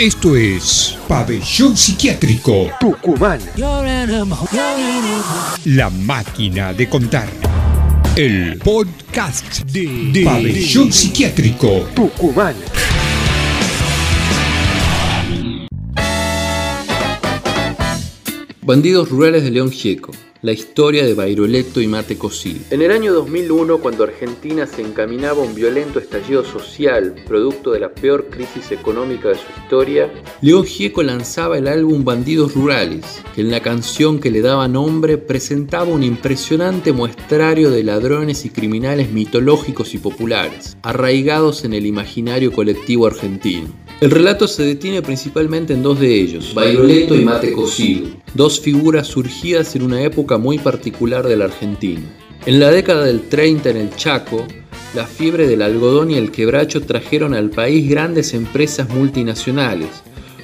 Esto es Pabellón Psiquiátrico Tucumán. La máquina de contar. El podcast de, Pabellón Psiquiátrico Tucumán. Bandidos rurales de León Gieco. La historia de Bairoleto y Mate Cocido. En el año 2001, cuando Argentina se encaminaba a un violento estallido social, producto de la peor crisis económica de su historia, León Gieco lanzaba el álbum Bandidos Rurales, que en la canción que le daba nombre presentaba un impresionante muestrario de ladrones y criminales mitológicos y populares, arraigados en el imaginario colectivo argentino. El relato se detiene principalmente en dos de ellos, Bairoleto y Mate Cocido, dos figuras surgidas en una época muy particular de la Argentina. En la década del 30 en el Chaco, la fiebre del algodón y el quebracho trajeron al país grandes empresas multinacionales,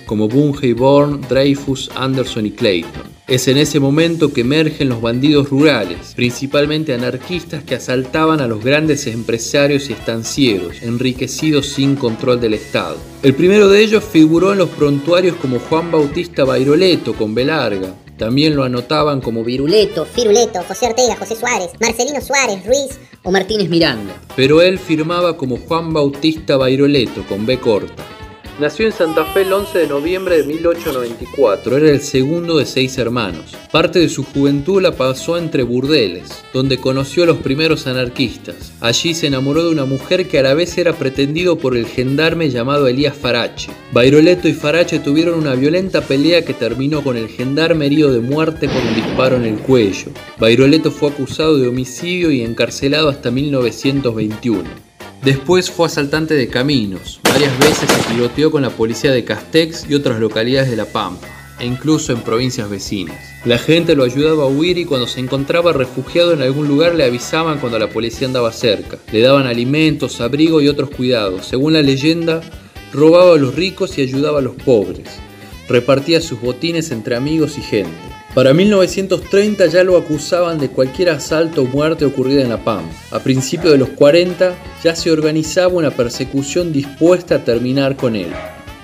como Bunge Born, Dreyfus, Anderson y Clayton. Es en ese momento que emergen los bandidos rurales, principalmente anarquistas que asaltaban a los grandes empresarios y estancieros, enriquecidos sin control del Estado. El primero de ellos figuró en los prontuarios como Juan Bautista Bairoleto con Belarga. También lo anotaban como Viruleto, Firuleto, José Ortega, José Suárez, Marcelino Suárez, Ruiz o Martínez Miranda. Pero él firmaba como Juan Bautista Bairoleto con B corta. Nació en Santa Fe el 11 de noviembre de 1894, era el segundo de seis hermanos. Parte de su juventud la pasó entre burdeles, donde conoció a los primeros anarquistas. Allí se enamoró de una mujer que a la vez era pretendido por el gendarme llamado Elías Farache. Bairoleto y Farache tuvieron una violenta pelea que terminó con el gendarme herido de muerte con un disparo en el cuello. Bairoleto fue acusado de homicidio y encarcelado hasta 1921. Después fue asaltante de caminos. Varias veces se piloteó con la policía de Castex y otras localidades de La Pampa, e incluso en provincias vecinas. La gente lo ayudaba a huir y cuando se encontraba refugiado en algún lugar le avisaban cuando la policía andaba cerca. Le daban alimentos, abrigo y otros cuidados. Según la leyenda, robaba a los ricos y ayudaba a los pobres. Repartía sus botines entre amigos y gente. Para 1930 ya lo acusaban de cualquier asalto o muerte ocurrida en La Pampa. A principios de los 40 ya se organizaba una persecución dispuesta a terminar con él.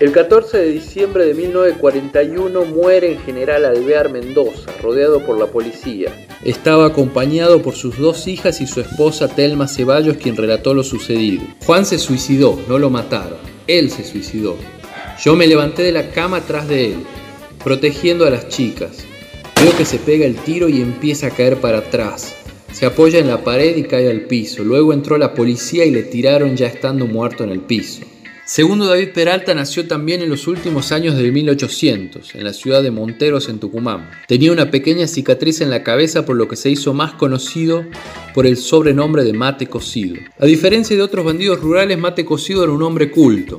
El 14 de diciembre de 1941 muere el general Alvear Mendoza, rodeado por la policía. Estaba acompañado por sus dos hijas y su esposa Telma Ceballos, quien relató lo sucedido. Juan se suicidó, no lo mataron. Él se suicidó. Yo me levanté de la cama atrás de él, protegiendo a las chicas. Que se pega el tiro y empieza a caer para atrás. Se apoya en la pared y cae al piso. Luego entró la policía y le tiraron ya estando muerto en el piso. Segundo David Peralta nació también en los últimos años del 1800, en la ciudad de Monteros, en Tucumán. Tenía una pequeña cicatriz en la cabeza por lo que se hizo más conocido por el sobrenombre de Mate Cocido. A diferencia de otros bandidos rurales, Mate Cocido era un hombre culto.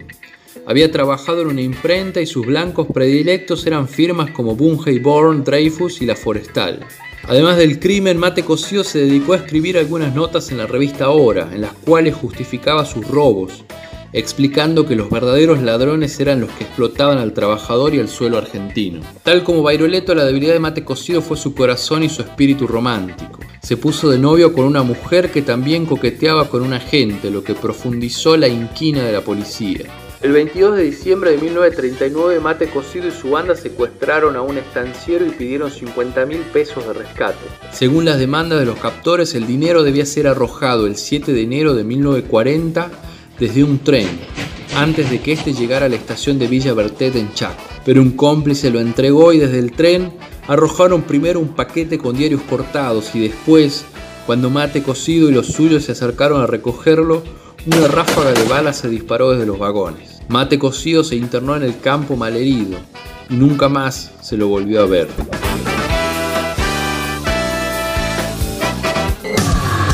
Había trabajado en una imprenta y sus blancos predilectos eran firmas como Bunge Born, Dreyfus y La Forestal. Además del crimen, Mate Cosío se dedicó a escribir algunas notas en la revista Hora, en las cuales justificaba sus robos, explicando que los verdaderos ladrones eran los que explotaban al trabajador y al suelo argentino. Tal como Bairoleto, la debilidad de Mate Cocido fue su corazón y su espíritu romántico. Se puso de novio con una mujer que también coqueteaba con un agente, lo que profundizó la inquina de la policía. El 22 de diciembre de 1939, Mate Cocido y su banda secuestraron a un estanciero y pidieron 50 mil pesos de rescate. Según las demandas de los captores, el dinero debía ser arrojado el 7 de enero de 1940 desde un tren, antes de que éste llegara a la estación de Villa Bertet en Chaco. Pero un cómplice lo entregó y desde el tren arrojaron primero un paquete con diarios cortados y después, cuando Mate Cocido y los suyos se acercaron a recogerlo, una ráfaga de balas se disparó desde los vagones. Mate Cocido se internó en el campo malherido y nunca más se lo volvió a ver.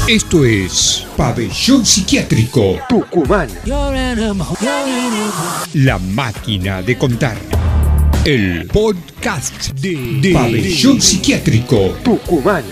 Esto es Pabellón Psiquiátrico Tucumán. La máquina de contar. El podcast de, de Pabellón Psiquiátrico Tucumán.